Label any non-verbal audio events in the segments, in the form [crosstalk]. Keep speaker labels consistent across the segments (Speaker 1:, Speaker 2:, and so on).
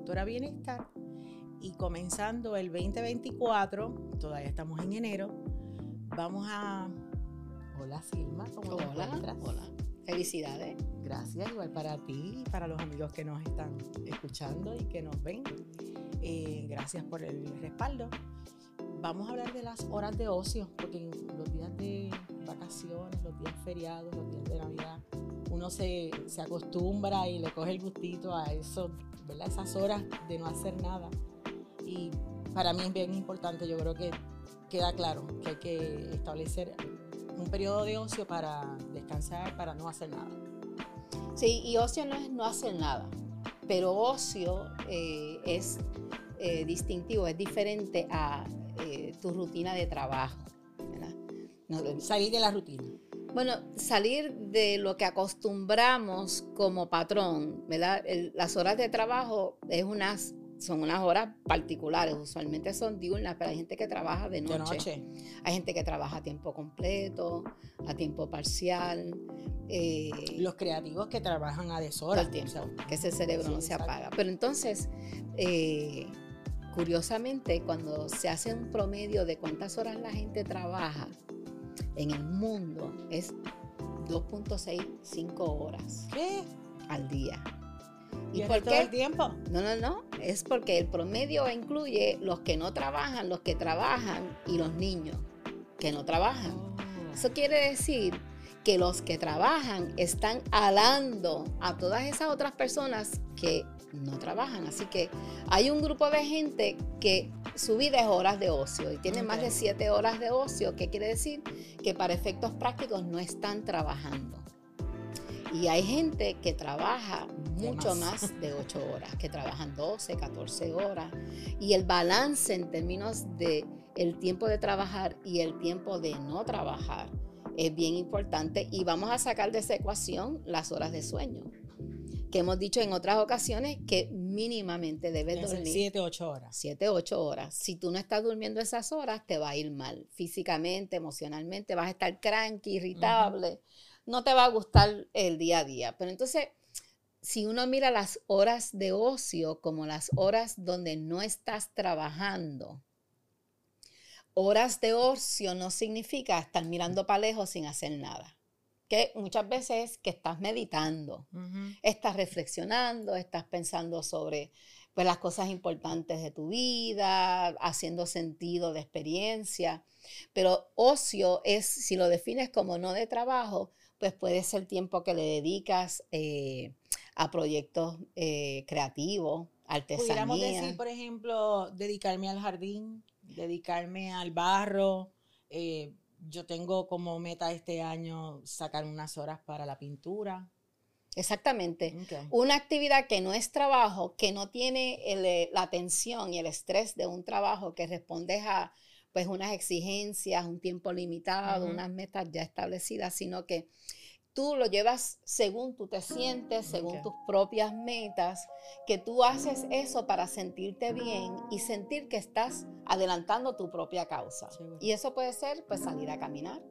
Speaker 1: Doctora Bienestar y comenzando el 2024, todavía estamos en enero, vamos a... Hola Silma,
Speaker 2: ¿cómo hola, Hola, felicidades.
Speaker 1: Gracias, igual para ti y para los amigos que nos están escuchando y que nos ven. Eh, gracias por el respaldo. Vamos a hablar de las horas de ocio, porque los días de vacaciones, los días feriados, los días de Navidad, uno se, acostumbra y le coge el gustito a eso, ¿verdad? esas horas de no hacer nada. Y para mí es bien importante, yo creo que queda claro que hay que establecer un periodo de ocio para descansar, para no hacer nada.
Speaker 2: Sí, y ocio no es no hacer nada, pero ocio eh, es eh, distintivo, es diferente a eh, tu rutina de trabajo.
Speaker 1: salir de la rutina.
Speaker 2: Bueno, salir de lo que acostumbramos como patrón, ¿verdad? las horas de trabajo es unas, son unas horas particulares, usualmente son diurnas, pero hay gente que trabaja de noche. Hay gente que trabaja a tiempo completo, a tiempo parcial.
Speaker 1: Eh, Los creativos que trabajan a deshoras.
Speaker 2: Todo tiempo, que ese cerebro no se apaga. Pero entonces, eh, curiosamente, cuando se hace un promedio de cuántas horas la gente trabaja, en el mundo es 2.65 horas
Speaker 1: ¿Qué?
Speaker 2: al día.
Speaker 1: ¿Y, por qué? el tiempo?
Speaker 2: No, no, no. Es porque el promedio incluye los que no trabajan, los que trabajan y los niños que no trabajan. Oh. Eso quiere decir que los que trabajan están alando a todas esas otras personas que no trabajan. Así que hay un grupo de gente que su vida es horas de ocio y tiene más de siete horas de ocio, ¿qué quiere decir? Que para efectos prácticos no están trabajando. Y hay gente que trabaja mucho más. de ocho [laughs] horas, que trabajan 12, 14 horas. Y el balance en términos de el tiempo de trabajar y el tiempo de no trabajar es bien importante. Y vamos a sacar de esa ecuación las horas de sueño que hemos dicho en otras ocasiones que mínimamente debes dormir.
Speaker 1: 7, 8 horas.
Speaker 2: 7, 8 horas. Si tú no estás durmiendo esas horas, te va a ir mal. Físicamente, emocionalmente, vas a estar cranky, irritable. No te va a gustar el día a día. Pero entonces, si uno mira las horas de ocio como las horas donde no estás trabajando, horas de ocio no significa estar mirando para lejos sin hacer nada que muchas veces que estás meditando, estás reflexionando, estás pensando sobre pues, las cosas importantes de tu vida, haciendo sentido de experiencia. Pero ocio es, si lo defines como no de trabajo, pues puede ser tiempo que le dedicas eh, a proyectos eh, creativos, artesanía.
Speaker 1: Pudiéramos decir, por ejemplo, dedicarme al jardín, dedicarme al barro, eh, yo tengo como meta este año sacar unas horas para la pintura.
Speaker 2: Exactamente. Una actividad que no es trabajo, que no tiene eh, la atención y el estrés de un trabajo que responde a pues unas exigencias, un tiempo limitado, unas metas ya establecidas, sino que tú lo llevas según tú te sientes, según tus propias metas, que tú haces eso para sentirte bien y sentir que estás adelantando tu propia causa. Y eso puede ser pues salir a caminar,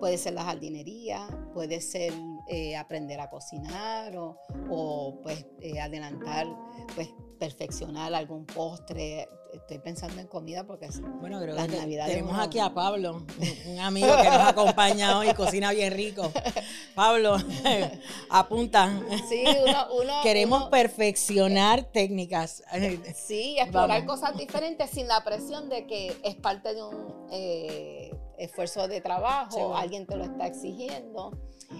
Speaker 2: puede ser la jardinería, puede ser eh, aprender a cocinar o, pues eh, adelantar, pues perfeccionar algún postre, estoy pensando en comida porque
Speaker 1: bueno, creo las navidades. Tenemos aquí a Pablo, un amigo que nos [laughs] acompaña hoy, cocina bien rico. Pablo, [laughs] apunta.
Speaker 2: Sí, uno,
Speaker 1: Queremos perfeccionar técnicas.
Speaker 2: Sí, [laughs] explorar cosas diferentes sin la presión de que es parte de un eh, esfuerzo de trabajo, alguien te lo está exigiendo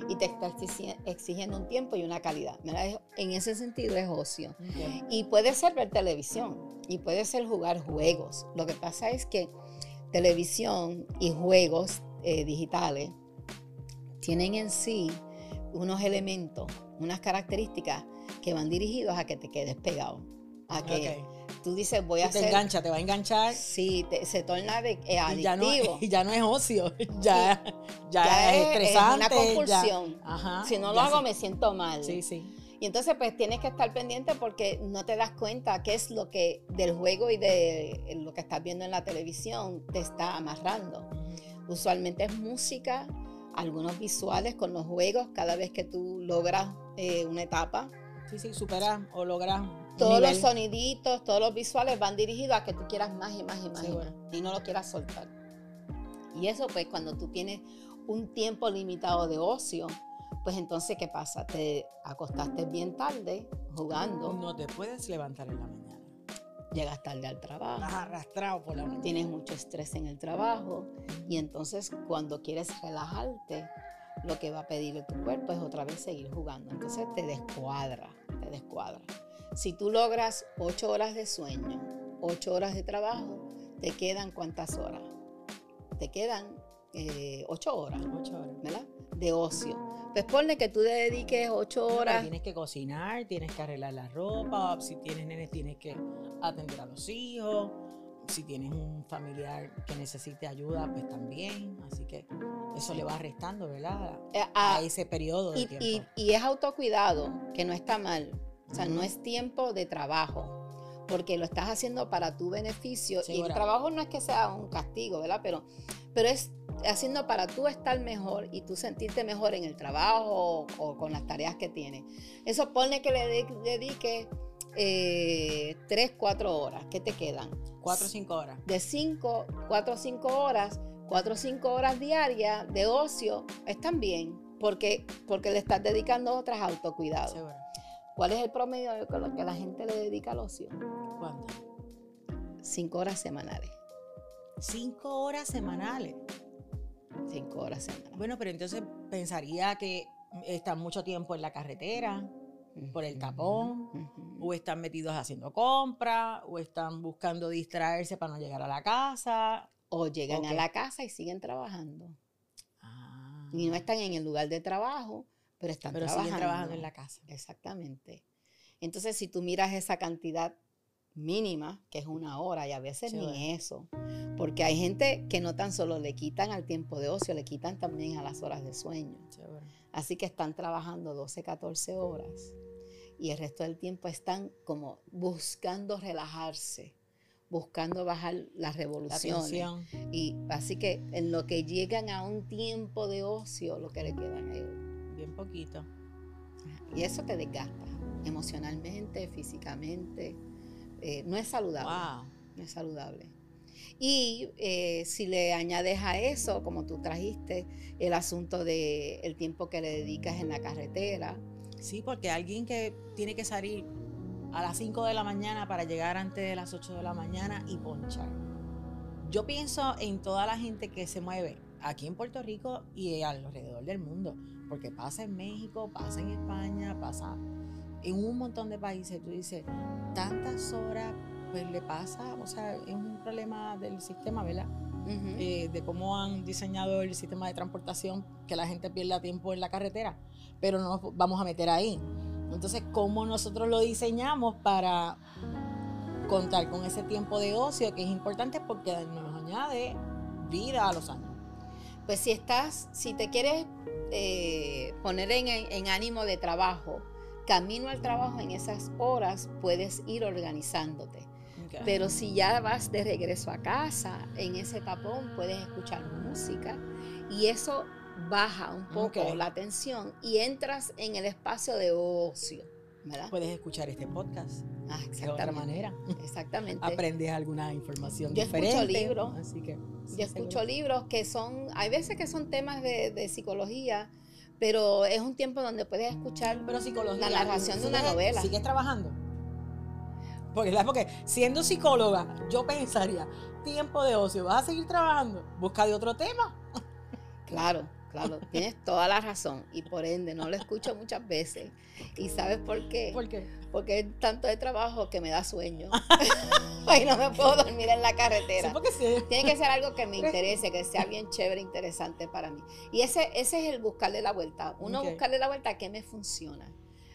Speaker 2: y te está exigiendo un tiempo y una calidad. En ese sentido es ocio. Y puede ser ver televisión y puede ser jugar juegos. Lo que pasa es que televisión y juegos eh, digitales tienen en sí unos elementos, unas características que van dirigidos a que te quedes pegado. A que tú dices, voy a hacer.
Speaker 1: Te engancha, te va a enganchar.
Speaker 2: Sí, se torna de, eh, adictivo.
Speaker 1: Y ya, no, y ya no es ocio, [laughs] ya, ya, es, estresante.
Speaker 2: Es una compulsión. si no lo hago, me siento mal.
Speaker 1: Sí, sí.
Speaker 2: Y entonces pues tienes que estar pendiente porque no te das cuenta qué es lo que del juego y de lo que estás viendo en la televisión te está amarrando. Usualmente es música, algunos visuales con los juegos cada vez que tú logras eh, una etapa
Speaker 1: Sí, sí, superas o logras.
Speaker 2: Todos los soniditos, todos los visuales van dirigidos a que tú quieras más y más y más, y, no lo quieras soltar. Y eso, pues, cuando tú tienes un tiempo limitado de ocio, pues entonces, ¿qué pasa? Te acostaste bien tarde jugando.
Speaker 1: No te puedes levantar en la mañana.
Speaker 2: Llegas tarde al trabajo.
Speaker 1: Estás arrastrado por la mañana.
Speaker 2: Tienes mucho estrés en el trabajo. Y entonces, cuando quieres relajarte, lo que va a pedir tu cuerpo es otra vez seguir jugando. Entonces te descuadra, te descuadra. Si tú logras ocho horas de sueño, ocho horas de trabajo, ¿te quedan cuántas horas? Te quedan eh, ocho horas, ocho horas, ¿verdad? De ocio. Pues ponle que tú te dediques ocho horas.
Speaker 1: tienes que cocinar, tienes que arreglar la ropa, si tienes nenes tienes que atender a los hijos, si tienes un familiar que necesite ayuda, pues también. Así que eso le va restando, ¿verdad? Eh, a, ese periodo de
Speaker 2: y,
Speaker 1: tiempo.
Speaker 2: Y, es autocuidado, que no está mal. O sea, no es tiempo de trabajo, porque lo estás haciendo para tu beneficio. Y el trabajo no es que sea un castigo, ¿verdad? Pero, pero es haciendo para tú estar mejor y tú sentirte mejor en el trabajo o, con las tareas que tienes. Eso pone que le dedique eh, 3, 4 horas. ¿Qué te quedan?
Speaker 1: 4 o 5 horas.
Speaker 2: De 5, 4 o 5 horas, 4 o 5 horas diarias de ocio están bien, porque, porque le estás dedicando otras autocuidados. ¿Cuál es el promedio de lo que la gente le dedica al ocio?
Speaker 1: ¿Cuánto?
Speaker 2: 5 horas semanales.
Speaker 1: 5 horas semanales.
Speaker 2: 5 horas semanales.
Speaker 1: Bueno, pero entonces pensaría que están mucho tiempo en la carretera, por el tapón, o están metidos haciendo compras, o están buscando distraerse para no llegar a la casa.
Speaker 2: O llegan a la casa y siguen trabajando. Ah. Y no están en el lugar de trabajo, pero están pero trabajando.
Speaker 1: siguen trabajando en la casa.
Speaker 2: Exactamente. Entonces, si tú miras esa cantidad mínima, que es una hora, y a veces ni eso, porque hay gente que no tan solo le quitan al tiempo de ocio, le quitan también a las horas de sueño. Así que están trabajando 12, 14 horas y el resto del tiempo están como buscando relajarse, buscando bajar las revoluciones. y así que en lo que llegan a un tiempo de ocio, lo que le quedan es
Speaker 1: bien poquito.
Speaker 2: Y eso te desgasta emocionalmente, físicamente. Eh, no es saludable. No es saludable. Y eh, si le añades a eso, como tú trajiste, el asunto del el tiempo que le dedicas en la carretera.
Speaker 1: Sí, porque alguien que tiene que salir a las 5 de la mañana para llegar antes de las 8 de la mañana y ponchar. Yo pienso en toda la gente que se mueve aquí en Puerto Rico y alrededor del mundo, porque pasa en México, pasa en España, pasa en un montón de países. Tú dices, tantas horas pues le pasa, o sea, es un problema del sistema, ¿verdad? Eh, de cómo han diseñado el sistema de transportación, que la gente pierda tiempo en la carretera, pero no nos vamos a meter ahí. Entonces, ¿cómo nosotros lo diseñamos para contar con ese tiempo de ocio que es importante porque nos añade vida a los años?
Speaker 2: Pues si estás, si te quieres eh, poner en ánimo de trabajo, camino al trabajo en esas horas puedes ir organizándote. Pero si ya vas de regreso a casa, en ese tapón puedes escuchar música y eso baja un poco la tensión y entras en el espacio de ocio. ¿Verdad?
Speaker 1: Puedes escuchar este podcast
Speaker 2: ah, de otra manera. Exactamente.
Speaker 1: Aprendes alguna información
Speaker 2: yo
Speaker 1: diferente.
Speaker 2: Escucho libros, así que, yo escucho libros que son, hay veces que son temas de, psicología, pero es un tiempo donde puedes escuchar
Speaker 1: pero psicología,
Speaker 2: la narración de una novela.
Speaker 1: ¿Sigues trabajando? Porque, porque siendo psicóloga, yo pensaría, tiempo de ocio, ¿vas a seguir trabajando? Busca de otro tema.
Speaker 2: Claro, claro, tienes toda la razón y por ende no lo escucho muchas veces. ¿Y sabes por qué?
Speaker 1: ¿Por qué?
Speaker 2: Porque es tanto de trabajo que me da sueño. [laughs] y no me puedo dormir en la carretera.
Speaker 1: Sí, porque sí.
Speaker 2: Tiene que ser algo que me [laughs] interese, que sea bien chévere, interesante para mí. Y ese, ese es el buscarle la vuelta. Uno buscarle la vuelta a qué me funciona.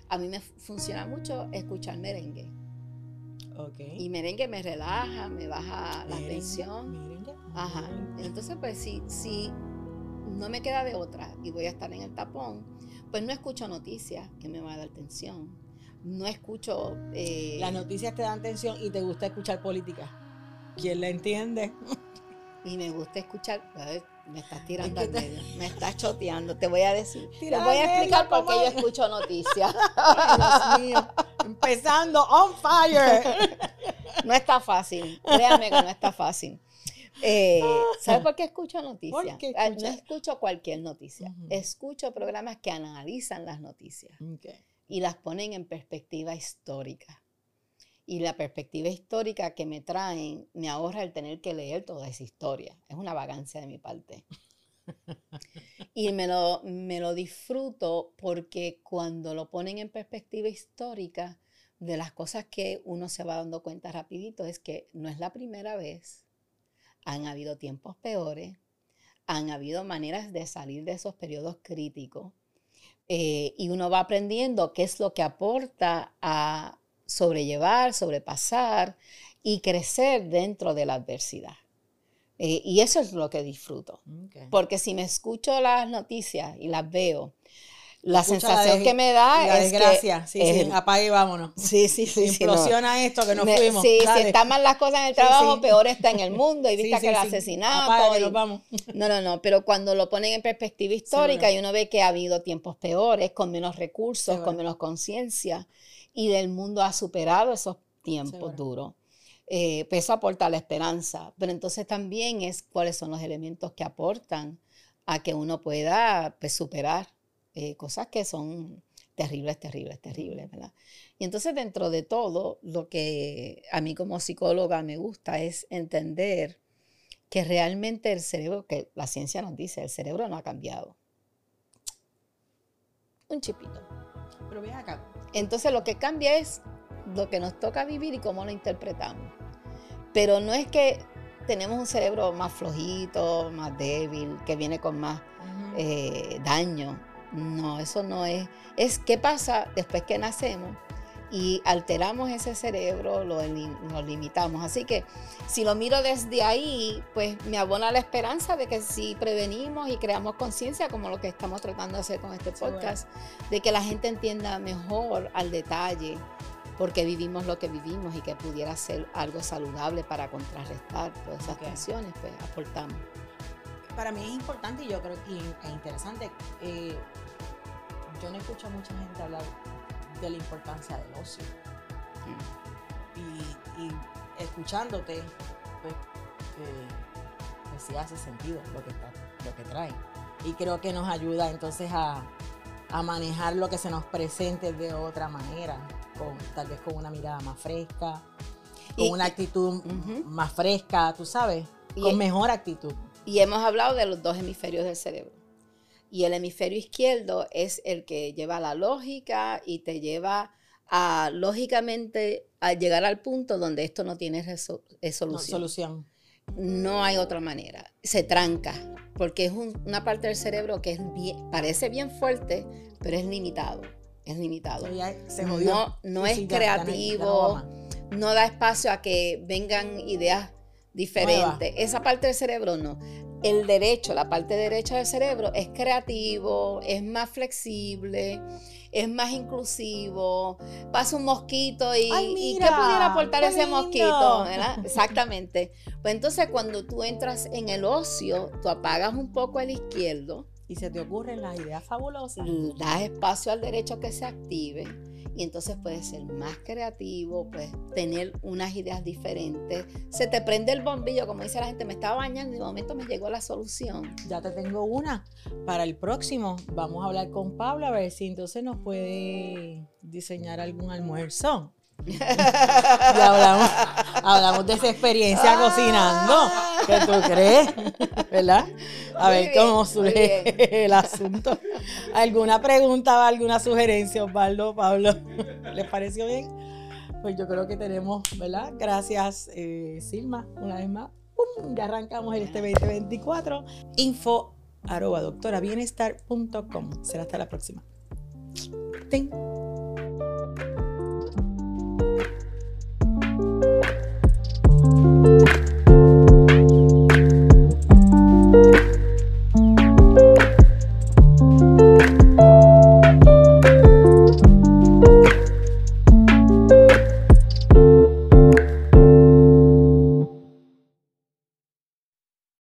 Speaker 2: A mí me funciona mucho escuchar merengue. Y merengue me relaja, me baja la tensión. Ajá. Entonces, pues si, si no me queda de otra y voy a estar en el tapón, pues no escucho noticias que me van a dar tensión. No escucho...
Speaker 1: Eh, Las noticias te dan tensión y te gusta escuchar política. ¿Quién la entiende?
Speaker 2: y me gusta escuchar, Me estás tirando al medio, me estás choteando. Te voy a decir, te voy a explicar por qué yo escucho noticias. [laughs]
Speaker 1: Dios mío, empezando on fire. [laughs]
Speaker 2: No está fácil, créanme que no está fácil. Eh, ¿Sabes por qué escucho noticias? Ah, no escucho cualquier noticia. Escucho programas que analizan las noticias y las ponen en perspectiva histórica. Y la perspectiva histórica que me traen me ahorra el tener que leer toda esa historia. Es una vagancia de mi parte. [laughs] y me lo, me lo disfruto porque cuando lo ponen en perspectiva histórica, de las cosas que uno se va dando cuenta rapidito es que no es la primera vez han habido tiempos peores, han habido maneras de salir de esos periodos críticos eh, y uno va aprendiendo qué es lo que aporta a sobrellevar, sobrepasar y crecer dentro de la adversidad. Eh, y eso es lo que disfruto. Porque si me escucho las noticias y las veo la sensación que me da es
Speaker 1: desgracia. que... sí, sí, apague y vámonos.
Speaker 2: Sí, sí, sí.
Speaker 1: Implosiona esto, que nos fuimos.
Speaker 2: Sí, si están mal las cosas en el trabajo, peor está en el mundo. [laughs] Y viste que el asesinato...
Speaker 1: Apague, nos vamos. [laughs]
Speaker 2: No, no, no, pero cuando lo ponen en perspectiva histórica y uno ve que ha habido tiempos peores, con menos recursos, con menos conciencia, y del mundo ha superado esos tiempos duros. Eh, pues eso aporta la esperanza, pero entonces también es cuáles son los elementos que aportan a que uno pueda pues, superar eh, cosas que son terribles, terribles, terribles, ¿verdad? Y entonces dentro de todo, lo que a mí como psicóloga me gusta es entender que realmente el cerebro, que la ciencia nos dice, el cerebro no ha cambiado. Un chipito.
Speaker 1: Pero ve acá.
Speaker 2: Entonces lo que cambia es lo que nos toca vivir y cómo lo interpretamos. Pero no es que tenemos un cerebro más flojito, más débil, que viene con más eh, daño. No, eso no es. Es qué pasa después que nacemos y alteramos ese cerebro, lo, limitamos. Así que si lo miro desde ahí, pues me abona la esperanza de que si prevenimos y creamos conciencia, como lo que estamos tratando de hacer con este podcast, de que la gente entienda mejor al detalle porque vivimos lo que vivimos y que pudiera ser algo saludable para contrarrestar todas esas tensiones, pues aportamos
Speaker 1: para mí es importante y yo creo que es interesante. Eh, yo no escucho a mucha gente hablar de la importancia del ocio. Y, escuchándote, pues, eh, pues, sí hace sentido lo que, está, lo que trae. Y creo que nos ayuda entonces a, manejar lo que se nos presente de otra manera, con, tal vez con una mirada más fresca, con una actitud más fresca, tú sabes, con mejor actitud.
Speaker 2: Y hemos hablado de los dos hemisferios del cerebro. Y el hemisferio izquierdo es el que lleva la lógica y te lleva a, lógicamente, a llegar al punto donde esto no tiene eh, solución. No,
Speaker 1: solución.
Speaker 2: No hay otra manera. Se tranca, porque es una parte del cerebro que es parece bien fuerte, pero es limitado. Es limitado. no, no es creativo, no da espacio a que vengan ideas diferente. Esa parte del cerebro no. El derecho, la parte derecha del cerebro es creativo, es más flexible, es más inclusivo. Pasa un mosquito y, ¿qué pudiera aportar ese mosquito? Exactamente. Pues entonces cuando tú entras en el ocio, tú apagas un poco el izquierdo.
Speaker 1: Y se te ocurren las ideas fabulosas.
Speaker 2: Das espacio al derecho que se active y entonces puedes ser más creativo, puedes tener unas ideas diferentes. Se te prende el bombillo, como dice la gente, me estaba bañando y de momento me llegó la solución.
Speaker 1: Ya te tengo una. Para el próximo vamos a hablar con Pablo a ver si entonces nos puede diseñar algún almuerzo. [laughs] hablamos, hablamos de esa experiencia cocinando. ¿Qué tú crees? ¿Verdad? A ver cómo surge el asunto. ¿Alguna pregunta o alguna sugerencia, Osvaldo, Pablo? ¿Les pareció bien? Pues yo creo que tenemos, ¿verdad? Gracias, eh, Silma, una vez más. Ya arrancamos el este 2024. Info arroba doctorabienestar.com. Será hasta la próxima. Ten.